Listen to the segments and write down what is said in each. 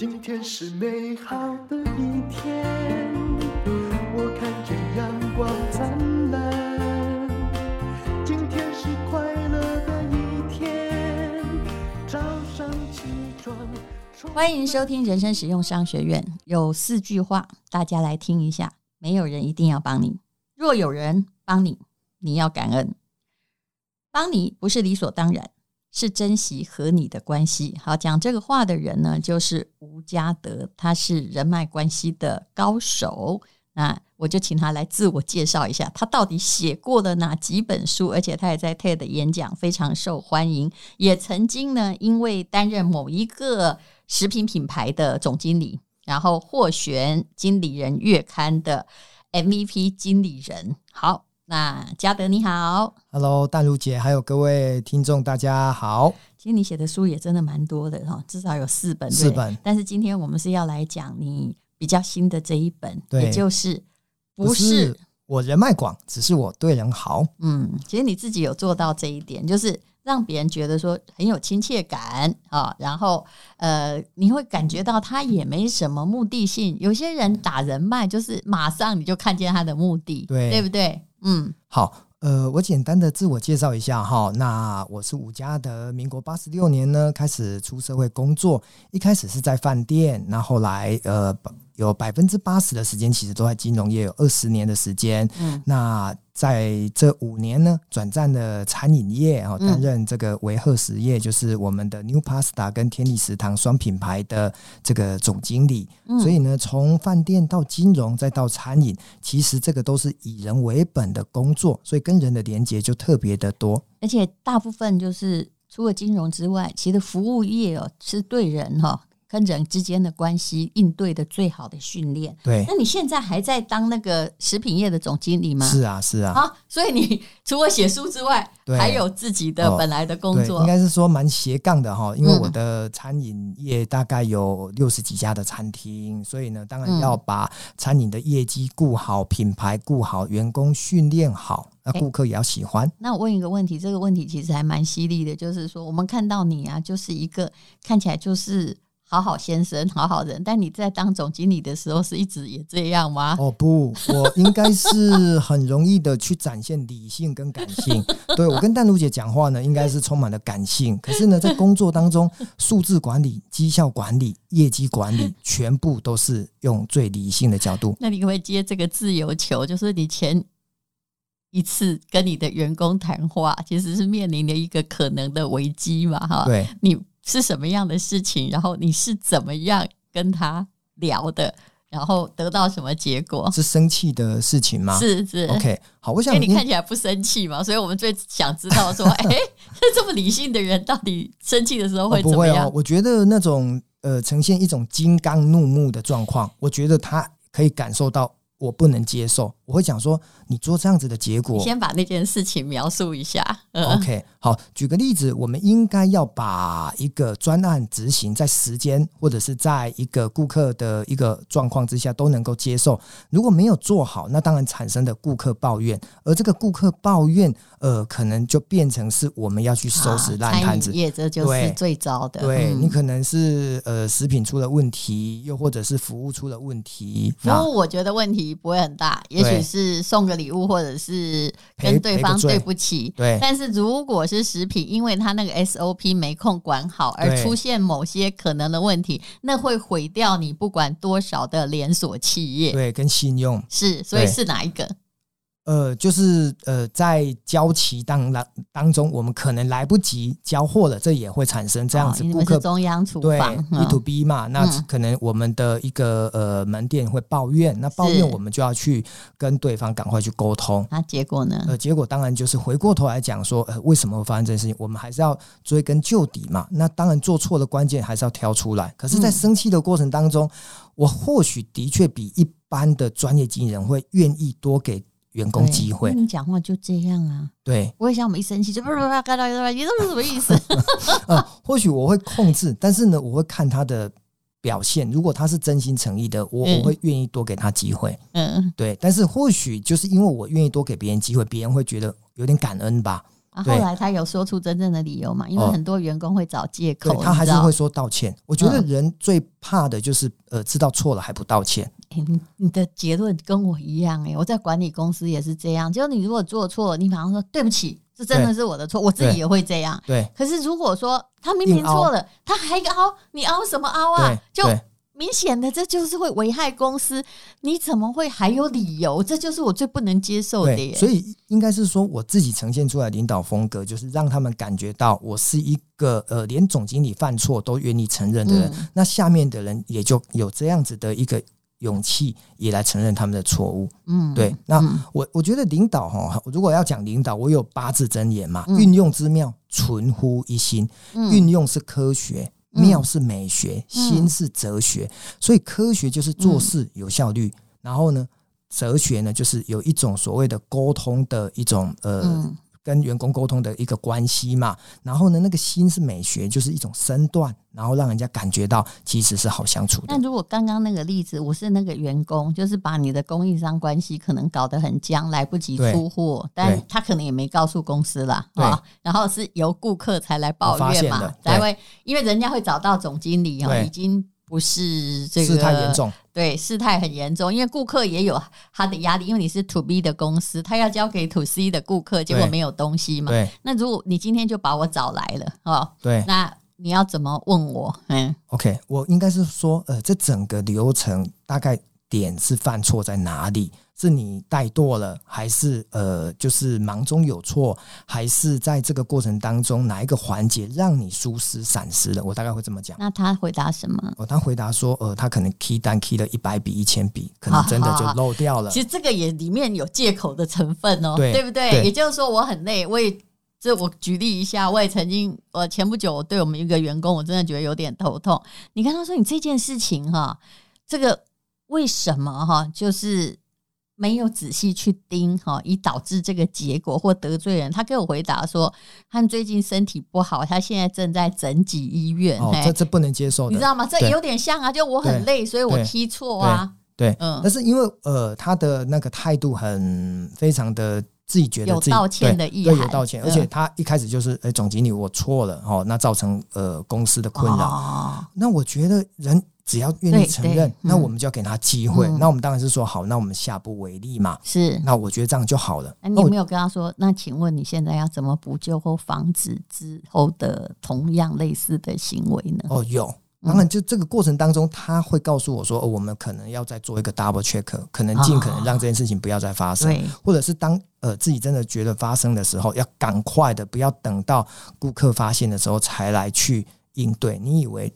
今天是美好的一天，我看见阳光灿烂。今天是快乐的一天，早上起床。欢迎收听人生使用商学院，有四句话，大家来听一下。没有人一定要帮你，若有人帮你，你要感恩。帮你不是理所当然。是珍惜和你的关系。好，讲这个话的人呢，就是吴家德，他是人脉关系的高手。那我就请他来自我介绍一下，他到底写过了哪几本书？而且他也在 TED 演讲，非常受欢迎。也曾经呢，因为担任某一个食品品牌的总经理，然后获选《经理人月刊》的 MVP 经理人。好。那嘉德你好，Hello，淡如姐，还有各位听众，大家好。其实你写的书也真的蛮多的哈，至少有四本。四本。但是今天我们是要来讲你比较新的这一本，对，也就是不是我人脉广，只是我对人好。嗯，其实你自己有做到这一点，就是让别人觉得说很有亲切感啊，然后呃，你会感觉到他也没什么目的性。有些人打人脉就是马上你就看见他的目的，对，对不对？嗯，好，呃，我简单的自我介绍一下哈。那我是伍家德，民国八十六年呢开始出社会工作，一开始是在饭店，那后来呃有百分之八十的时间其实都在金融业，有二十年的时间。嗯，那。在这五年呢，转战了餐饮业啊，担任这个维赫实业，就是我们的 New Pasta 跟天地食堂双品牌的这个总经理。所以呢，从饭店到金融再到餐饮，其实这个都是以人为本的工作，所以跟人的连接就特别的多。而且大部分就是除了金融之外，其实服务业哦是对人哈。跟人之间的关系应对的最好的训练。对，那你现在还在当那个食品业的总经理吗？是啊，是啊。啊，所以你 除了写书之外，还有自己的本来的工作。哦、应该是说蛮斜杠的哈，因为我的餐饮业大概有六十几家的餐厅，嗯、所以呢，当然要把餐饮的业绩顾好，品牌顾好，员工训练好，那顾客也要喜欢。那我问一个问题，这个问题其实还蛮犀利的，就是说我们看到你啊，就是一个看起来就是。好好先生，好好人，但你在当总经理的时候是一直也这样吗？哦不，我应该是很容易的去展现理性跟感性。对，我跟淡如姐讲话呢，应该是充满了感性。可是呢，在工作当中，数字管理、绩效管理、业绩管理，全部都是用最理性的角度。那你可不可以接这个自由球？就是你前一次跟你的员工谈话，其实是面临了一个可能的危机嘛？哈，对，你。是什么样的事情？然后你是怎么样跟他聊的？然后得到什么结果？是生气的事情吗？是是。OK，好，我想因为你看起来不生气嘛，所以我们最想知道说，哎，这么理性的人到底生气的时候会怎么样？我觉得那种呃，呈现一种金刚怒目的状况，我觉得他可以感受到。我不能接受，我会讲说，你做这样子的结果，你先把那件事情描述一下。嗯、OK，好，举个例子，我们应该要把一个专案执行在时间或者是在一个顾客的一个状况之下都能够接受。如果没有做好，那当然产生的顾客抱怨，而这个顾客抱怨，呃，可能就变成是我们要去收拾烂摊子。业这就是最糟的。对，对、嗯、你可能是呃食品出了问题，又或者是服务出了问题。服务我觉得问题。不会很大，也许是送个礼物，或者是跟对方对不起。对，但是如果是食品，因为他那个 SOP 没空管好，而出现某些可能的问题，那会毁掉你不管多少的连锁企业。对，跟信用是，所以是哪一个？呃，就是呃，在交期当当当中，我们可能来不及交货了，这也会产生这样子顾客、哦、中央厨房对 B to B 嘛，嗯、那可能我们的一个呃门店会抱怨，那抱怨我们就要去跟对方赶快去沟通。那结果呢？呃，结果当然就是回过头来讲说，呃，为什么会发生这件事情？我们还是要追根究底嘛。那当然做错的关键还是要挑出来。可是，在生气的过程当中，嗯、我或许的确比一般的专业经理人会愿意多给。员工机会，你讲话就这样啊？对，我也想我们一生气就不不不，看到你这是什么意思？呃，或许我会控制，但是呢，我会看他的表现。如果他是真心诚意的，我我会愿意多给他机会。嗯，对。但是或许就是因为我愿意多给别人机会，别人会觉得有点感恩吧。啊，后来他有说出真正的理由嘛？因为很多员工会找借口，他还是会说道歉。我觉得人最怕的就是呃，知道错了还不道歉。欸、你你的结论跟我一样哎、欸，我在管理公司也是这样。就你如果做错了，你马上说对不起，这真的是我的错，我自己也会这样。对。可是如果说他明明错了，他还凹，你凹什么凹啊？就。明显的，这就是会危害公司。你怎么会还有理由？这就是我最不能接受的耶。所以应该是说，我自己呈现出来领导风格，就是让他们感觉到我是一个呃，连总经理犯错都愿意承认的人。嗯、那下面的人也就有这样子的一个勇气，也来承认他们的错误。嗯，对。那我我觉得领导哈，如果要讲领导，我有八字真言嘛，运、嗯、用之妙，存乎一心。运、嗯、用是科学。妙是美学，心是哲学，嗯、所以科学就是做事有效率，嗯、然后呢，哲学呢就是有一种所谓的沟通的一种呃。嗯跟员工沟通的一个关系嘛，然后呢，那个心是美学，就是一种身段，然后让人家感觉到其实是好相处的。那如果刚刚那个例子，我是那个员工，就是把你的供应商关系可能搞得很僵，来不及出货，但他可能也没告诉公司啦，啊，然后是由顾客才来抱怨嘛，才会因为人家会找到总经理哦，已经。不是这个事态严重，对，事态很严重，因为顾客也有他的压力，因为你是 to B 的公司，他要交给 to C 的顾客，结果没有东西嘛。对，那如果你今天就把我找来了，哦，对，那你要怎么问我？嗯，OK，我应该是说，呃，这整个流程大概点是犯错在哪里？是你怠惰了，还是呃，就是忙中有错，还是在这个过程当中哪一个环节让你疏失闪失了？我大概会这么讲。那他回答什么？哦，他回答说，呃，他可能 key 单 key 了一百笔、一千笔，可能真的就漏掉了。其实这个也里面有借口的成分哦，对，对不对？对，也就是说，我很累，我也这我举例一下，我也曾经，我前不久我对我们一个员工，我真的觉得有点头痛。你跟他说，你这件事情哈，这个为什么哈，就是。没有仔细去盯哈，以导致这个结果或得罪人。他给我回答说，他最近身体不好，他现在正在整脊医院。哦，这这不能接受的，你知道吗？这有点像啊，就我很累，所以我踢错啊。对，嗯。但是因为呃，他的那个态度很非常的自己觉得有道歉的意对，有道歉，而且他一开始就是，哎，总经理我错了哦，那造成呃公司的困扰。哦，那我觉得人。只要愿意承认，嗯、那我们就要给他机会。嗯、那我们当然是说好，那我们下不为例嘛。是，那我觉得这样就好了。那你有没有跟他说？那请问你现在要怎么补救或防止之后的同样类似的行为呢？哦，有。当然，就这个过程当中，他会告诉我说，哦，我们可能要再做一个 double check，可能尽可能让这件事情不要再发生，哦、或者是当呃自己真的觉得发生的时候，要赶快的，不要等到顾客发现的时候才来去应对。你以为？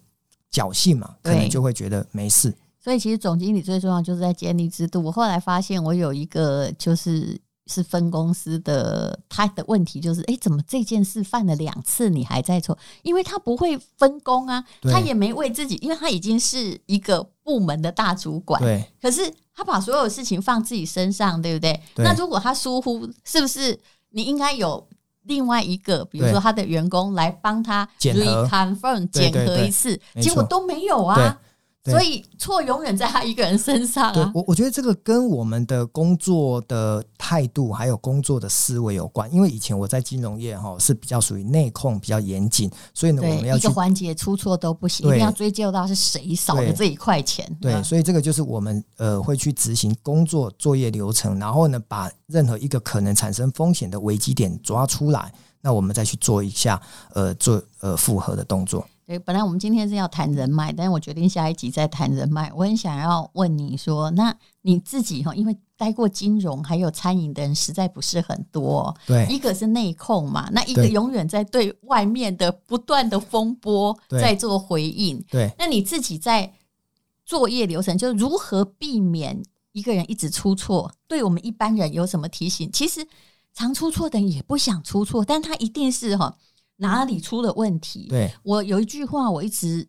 侥幸嘛，可能就会觉得没事。所以其实总经理最重要就是在建立制度。我后来发现，我有一个就是是分公司的，他的问题就是，哎，怎么这件事犯了两次你还在错？因为他不会分工啊，他也没为自己，因为他已经是一个部门的大主管。对，可是他把所有事情放自己身上，对不对？对。那如果他疏忽，是不是你应该有？另外一个，比如说他的员工来帮他 reconfirm 检核一次，结果都没有啊。所以错永远在他一个人身上啊！我我觉得这个跟我们的工作的态度还有工作的思维有关。因为以前我在金融业哈是比较属于内控，比较严谨，所以呢，我们要一个环节出错都不行，一定要追究到是谁少了这一块钱。对，所以这个就是我们呃会去执行工作作业流程，然后呢，把任何一个可能产生风险的危机点抓出来，那我们再去做一下呃做呃复合的动作。对，本来我们今天是要谈人脉，但是我决定下一集再谈人脉。我很想要问你说，那你自己哈，因为待过金融还有餐饮的人实在不是很多。对，一个是内控嘛，那一个永远在对外面的不断的风波在做回应。对，那你自己在作业流程，就如何避免一个人一直出错？对我们一般人有什么提醒？其实常出错的人也不想出错，但他一定是哈。哪里出了问题？对，我有一句话，我一直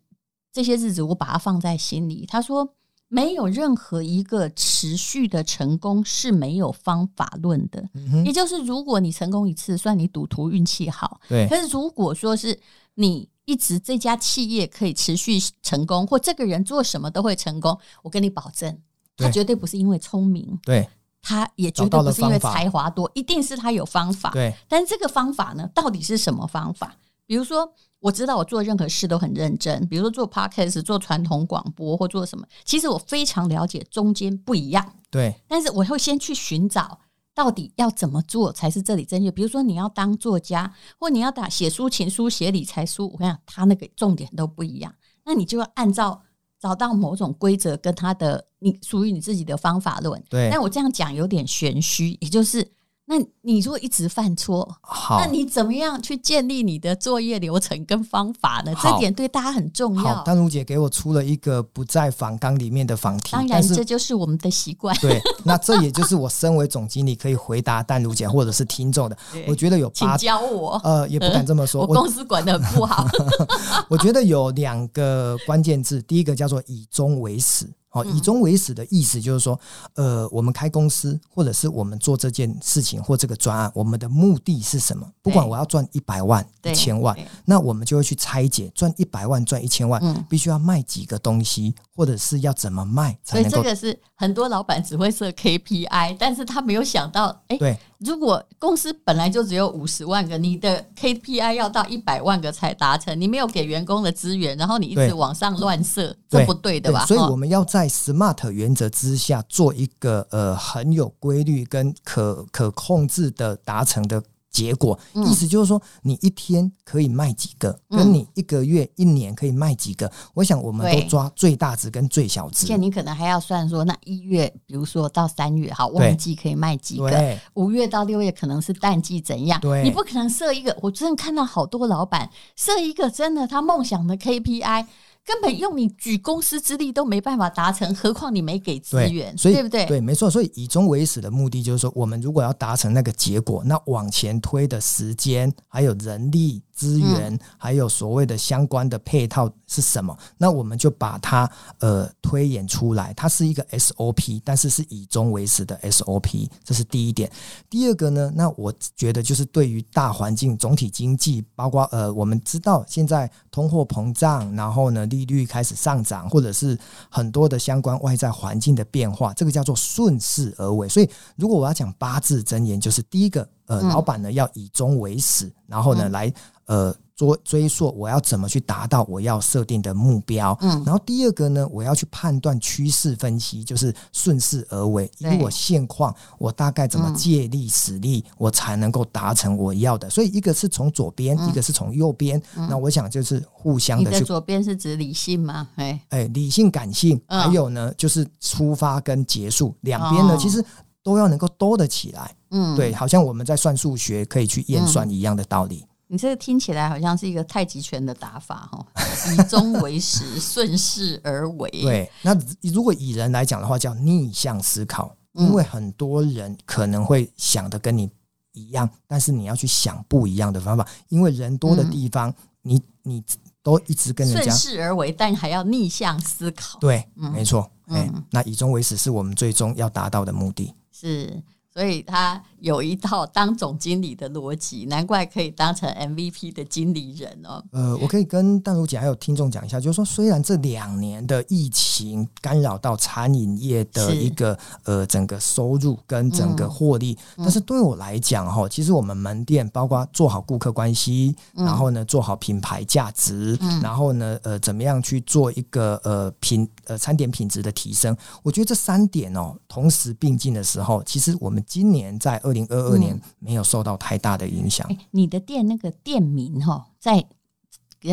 这些日子我把它放在心里。他说：“没有任何一个持续的成功是没有方法论的。嗯”也就是，如果你成功一次，算你赌徒运气好。对，可是如果说是你一直这家企业可以持续成功，或这个人做什么都会成功，我跟你保证，他绝对不是因为聪明。对。他也绝对不是因为才华多，一定是他有方法。对，但这个方法呢，到底是什么方法？比如说，我知道我做任何事都很认真，比如说做 podcast、做传统广播或做什么，其实我非常了解中间不一样。对，但是我会先去寻找到底要怎么做才是这里正确。比如说，你要当作家，或你要打写抒情书、写理财书，我跟你讲，他那个重点都不一样。那你就要按照找到某种规则，跟他的你属于你自己的方法论。对，但我这样讲有点玄虚，也就是。那你如果一直犯错，好，那你怎么样去建立你的作业流程跟方法呢？这点对大家很重要。丹如姐给我出了一个不在访纲里面的访题，当然这就是我们的习惯。对，那这也就是我身为总经理可以回答丹如姐或者是听众的。我觉得有八，请教我。呃，也不敢这么说，我公司管的很不好。我觉得有两个关键字，第一个叫做以终为始。哦，以终为始的意思就是说，呃，我们开公司，或者是我们做这件事情或这个专案，我们的目的是什么？不管我要赚一百万、一千万，那我们就会去拆解，赚一百万、赚一千万，嗯，必须要卖几个东西，或者是要怎么卖才能够。所以这个是很多老板只会设 KPI，但是他没有想到，哎，对。如果公司本来就只有五十万个，你的 KPI 要到一百万个才达成，你没有给员工的资源，然后你一直往上乱设，这不对的吧？所以我们要在 SMART 原则之下做一个呃很有规律跟可可控制的达成的。结果意思就是说，你一天可以卖几个，跟你一个月、一年可以卖几个，我想我们都抓最大值跟最小值。而且你可能还要算说，那一月，比如说到三月，好，旺季可以卖几个；五月到六月可能是淡季，怎样？对，你不可能设一个。我真的看到好多老板设一个真的他梦想的 KPI。根本用你举公司之力都没办法达成，何况你没给资源，所以对不对？对，没错。所以以终为始的目的就是说，我们如果要达成那个结果，那往前推的时间还有人力。资源还有所谓的相关的配套是什么？那我们就把它呃推演出来，它是一个 SOP，但是是以终为始的 SOP，这是第一点。第二个呢，那我觉得就是对于大环境总体经济，包括呃我们知道现在通货膨胀，然后呢利率开始上涨，或者是很多的相关外在环境的变化，这个叫做顺势而为。所以如果我要讲八字真言，就是第一个呃老板呢要以终为始，然后呢来。呃，追追溯我要怎么去达到我要设定的目标，嗯，然后第二个呢，我要去判断趋势分析，就是顺势而为，以我现况，我大概怎么借力使力，我才能够达成我要的。所以一个是从左边，一个是从右边，那我想就是互相的。你的左边是指理性吗？哎。哎，理性、感性，还有呢，就是出发跟结束。两边呢，其实都要能够兜得起来。嗯，对，好像我们在算数学可以去验算一样的道理。你这个听起来好像是一个太极拳的打法哈，以终为始，顺势而为。对，那如果以人来讲的话，叫逆向思考，因为很多人可能会想的跟你一样，但是你要去想不一样的方法，因为人多的地方，你你都一直跟人家顺势而为，但还要逆向思考。对，没错。哎，那以终为始是我们最终要达到的目的。是。所以他有一套当总经理的逻辑，难怪可以当成 MVP 的经理人哦。呃，我可以跟淡如姐还有听众讲一下，就是说，虽然这两年的疫情干扰到餐饮业的一个呃整个收入跟整个获利，嗯、但是对我来讲哈，其实我们门店包括做好顾客关系，嗯、然后呢做好品牌价值，嗯、然后呢呃怎么样去做一个呃品呃餐点品质的提升，我觉得这三点哦同时并进的时候，其实我们。今年在二零二二年没有受到太大的影响。嗯欸。你的店那个店名哈，在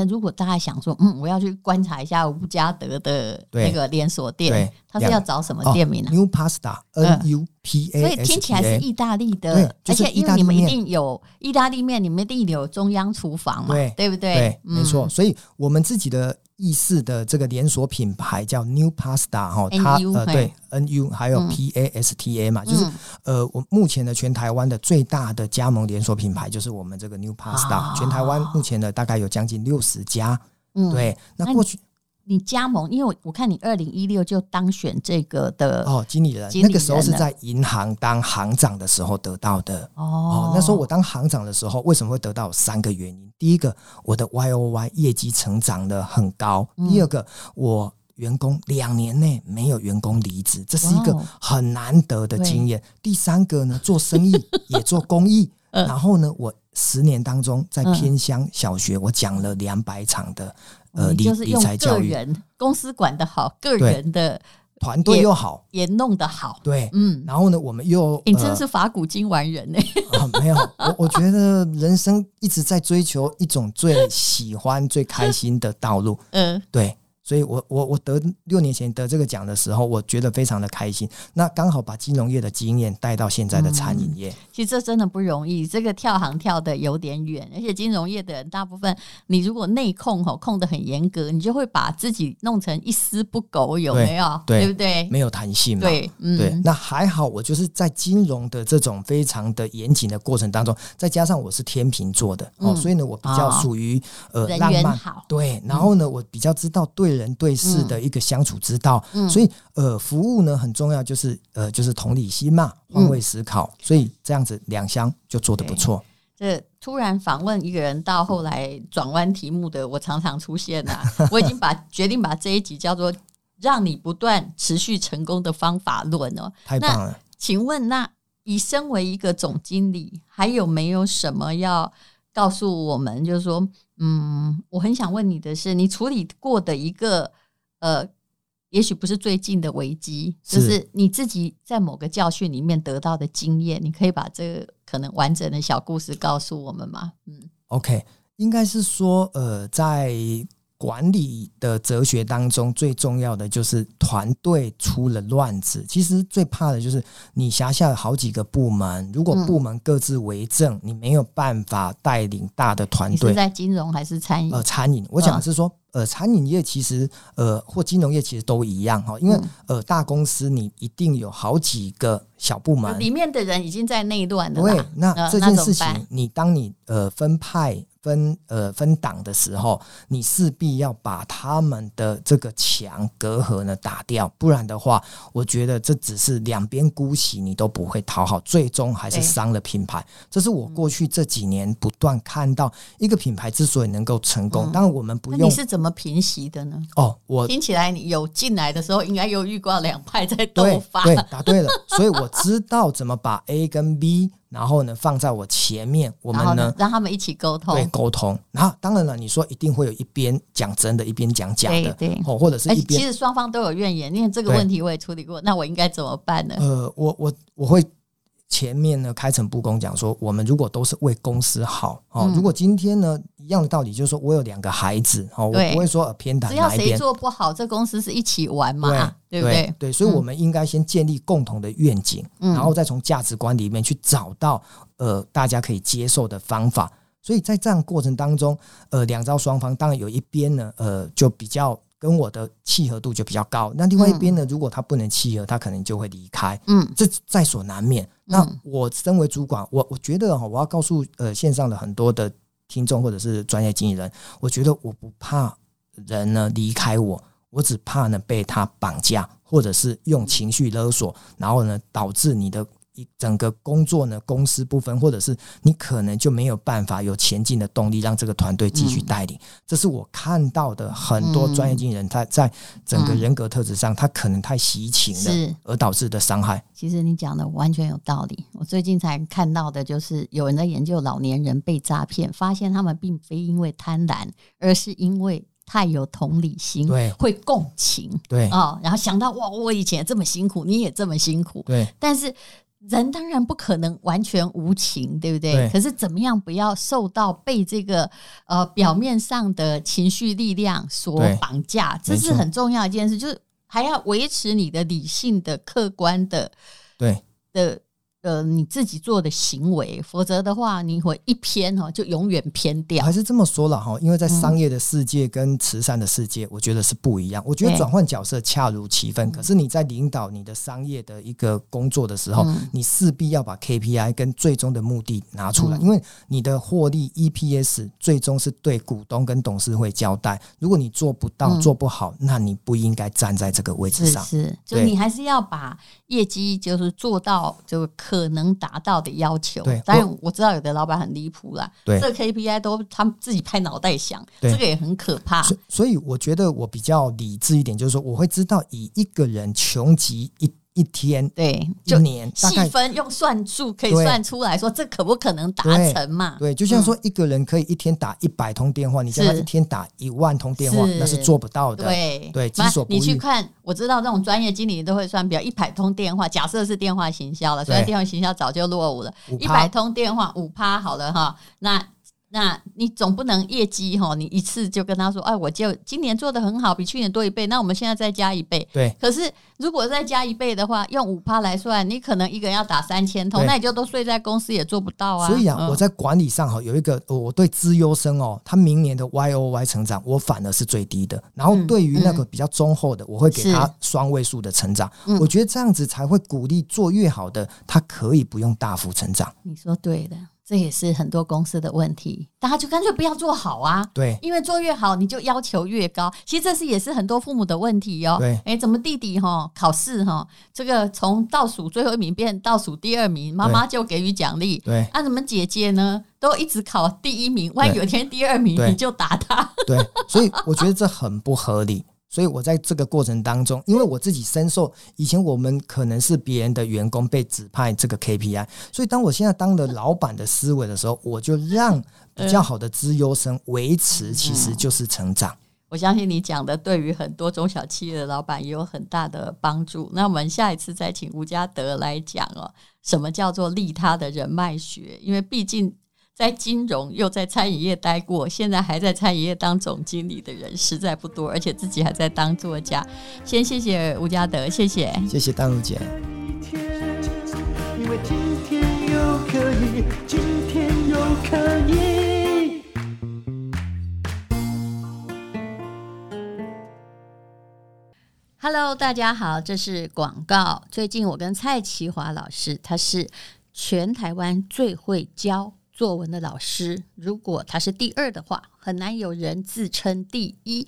如果大家想说，嗯，我要去观察一下吴家德的那个连锁店，他是要找什么店名呢？哦？New Pasta，N U P A，嗯、所以听起来是意大利的，就是、而且因为你们一定有意大利面，你们一定有中央厨房嘛，对，对不对？对，没错。所以我们自己的。意式的这个连锁品牌叫 New Pasta 哈，它呃对 N U 还有 P A S T A 嘛，就是呃我目前的全台湾的最大的加盟连锁品牌就是我们这个 New Pasta，全台湾目前的大概有将近六十家，对，那过去。你加盟，因为我我看你二零一六就当选这个的哦经理人，那个时候是在银行当行长的时候得到的。哦，哦。那时候我当行长的时候，为什么会得到三个原因？第一个，我的 Y O Y 业绩成长的很高；第二个，我员工两年内没有员工离职，这是一个很难得的经验。第三个呢，做生意也做公益，然后呢，我十年当中在偏乡小学，我讲了两百场的呃理理财教育，公司管得好，个人的。团队又好，也弄得好，对，嗯，然后呢，我们又，你真是法古今完人呢？啊，没有，我我觉得人生一直在追求一种最喜欢、最开心的道路，嗯，对。所以我，我我我得六年前得这个奖的时候，我觉得非常的开心。那刚好把金融业的经验带到现在的餐饮业，嗯，其实这真的不容易。这个跳行跳的有点远，而且金融业的人大部分，你如果内控吼控的很严格，你就会把自己弄成一丝不苟，有没有？对，对，对不对？没有弹性嘛。对，嗯，对。那还好，我就是在金融的这种非常的严谨的过程当中，再加上我是天秤座的，嗯，哦，所以呢，我比较属于，哦，呃浪漫。对，然后呢，我比较知道对。人对事的一个相处之道，嗯、所以呃，服务呢很重要，就是呃，就是同理心嘛，换位思考，嗯、所以这样子两相就做得不错。这突然访问一个人到后来转弯题目的，我常常出现啊，我已经把决定把这一集叫做“让你不断持续成功的方法论”哦，太棒了。请问，那以身为一个总经理，还有没有什么要告诉我们？就是说。嗯，我很想问你的是，你处理过的一个呃，也许不是最近的危机，就是你自己在某个教训里面得到的经验，你可以把这个可能完整的小故事告诉我们吗？嗯，OK，应该是说呃，在。管理的哲学当中，最重要的就是团队出了乱子。其实最怕的就是你辖下有好几个部门，如果部门各自为政，嗯、你没有办法带领大的团队。是在金融还是餐饮？呃，餐饮。我讲的是说，呃，餐饮业其实呃或金融业其实都一样哈，因为呃大公司你一定有好几个小部门，里面的人已经在内乱了。对，那这件事情，你当你呃分派。分呃分党的时候，你势必要把他们的这个墙隔阂呢打掉，不然的话，我觉得这只是两边姑息，你都不会讨好，最终还是伤了品牌。这是我过去这几年不断看到一个品牌之所以能够成功，当然我们不用。你是怎么平息的呢？哦，我听起来你有进来的时候，应该有遇过两派在斗法。对，答对了，所以我知道怎么把 A 跟 B。然后呢，放在我前面，我们呢，呢让他们一起沟通，对，沟通。然后当然了，你说一定会有一边讲真的，一边讲假的，对，对哦，或者是一边。其实双方都有怨言，因为这个问题我也处理过。那我应该怎么办呢？呃，我我我会。前面呢，开诚布公讲说，我们如果都是为公司好哦，嗯、如果今天呢，一样的道理，就是说我有两个孩子哦，我不会说偏袒。只要谁做不好，这公司是一起玩嘛，对，对不对？对，对，所以我们应该先建立共同的愿景，嗯、然后再从价值观里面去找到呃大家可以接受的方法。所以在这样过程当中，呃，两招双方当然有一边呢，呃，就比较。跟我的契合度就比较高，那另外一边呢？如果他不能契合，他可能就会离开。嗯，这在所难免。那我身为主管，我我觉得哈，我要告诉呃线上的很多的听众或者是专业经纪人，我觉得我不怕人呢离开我，我只怕呢被他绑架，或者是用情绪勒索，然后呢导致你的。一整个工作呢，公司部分，或者是你可能就没有办法有前进的动力，让这个团队继续带领。嗯、这是我看到的很多专业经纪人，他在整个人格特质上，他可能太习情了，而导致的伤害。其实你讲的完全有道理。我最近才看到的就是有人在研究老年人被诈骗，发现他们并非因为贪婪，而是因为太有同理心，对，会共情，对啊、哦，然后想到哇，我以前这么辛苦，你也这么辛苦，对，但是。人当然不可能完全无情，对不对？对，可是怎么样不要受到被这个呃表面上的情绪力量所绑架？这是很重要一件事，就是还要维持你的理性的、客观的，对的。呃，你自己做的行为，否则的话，你会一偏哈，就永远偏掉。还是这么说了哈，因为在商业的世界跟慈善的世界，我觉得是不一样。我觉得转换角色恰如其分。可是你在领导你的商业的一个工作的时候，你势必要把 KPI 跟最终的目的拿出来，因为你的获利 EPS 最终是对股东跟董事会交代。如果你做不到、做不好，那你不应该站在这个位置上。是，就你还是要把业绩就是做到这个可能达到的要求。对，当然我知道有的老板很离谱啦，对，这个 KPI 都他们自己拍脑袋想，对，这个也很可怕。所以我觉得我比较理智一点，就是说我会知道以一个人穷极一。一天对，就年细分用算数可以算出来说，这可不可能达成嘛？对，就像说一个人可以一天打一百通电话，嗯、你叫他一天打一万通电话，那是做不到的。对对，己所不欲。你去看，我知道这种专业经理都会算表，一百通电话，假设是电话行销了，虽然电话行销早就落伍了，一百通电话五趴好了哈，那。那你总不能业绩哈，你一次就跟他说，哎，我就今年做的很好，比去年多一倍，那我们现在再加一倍。对。可是如果再加一倍的话，用五趴来算，你可能一个人要打三千通，那你就都睡在公司也做不到啊。所以啊，嗯、我在管理上哈有一个，我对资优生哦，他明年的 Y O Y 成长，我反而是最低的。然后对于那个比较中厚的，嗯、我会给他双位数的成长。我觉得这样子才会鼓励做越好的，他可以不用大幅成长。你说对的。这也是很多公司的问题，大家就干脆不要做好啊。对，因为做越好，你就要求越高。其实这是也是很多父母的问题哦。对，哎，怎么弟弟哈考试哈，这个从倒数最后一名变倒数第二名，妈妈就给予奖励。对，啊，怎么姐姐呢都一直考第一名，万一有一天第二名你就打他。对，所以我觉得这很不合理。所以我在这个过程当中，因为我自己深受以前我们可能是别人的员工被指派这个 KPI，所以当我现在当了老板的思维的时候，我就让比较好的资优生维持，其实就是成长。我相信你讲的对于很多中小企业的老板也有很大的帮助。那我们下一次再请吴家德来讲哦，什么叫做利他的人脉学？因为毕竟。在金融又在餐饮业待过，现在还在餐饮业当总经理的人实在不多，而且自己还在当作家。先谢谢吴家德，谢谢，谢谢丹如姐。因为今天又可以，今天又可以。Hello，大家好，这是广告。最近我跟蔡其华老师，他是全台湾最会教作文的老师，如果他是第二的话，很难有人自称第一。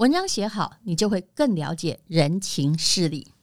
文章写好，你就会更了解人情事理。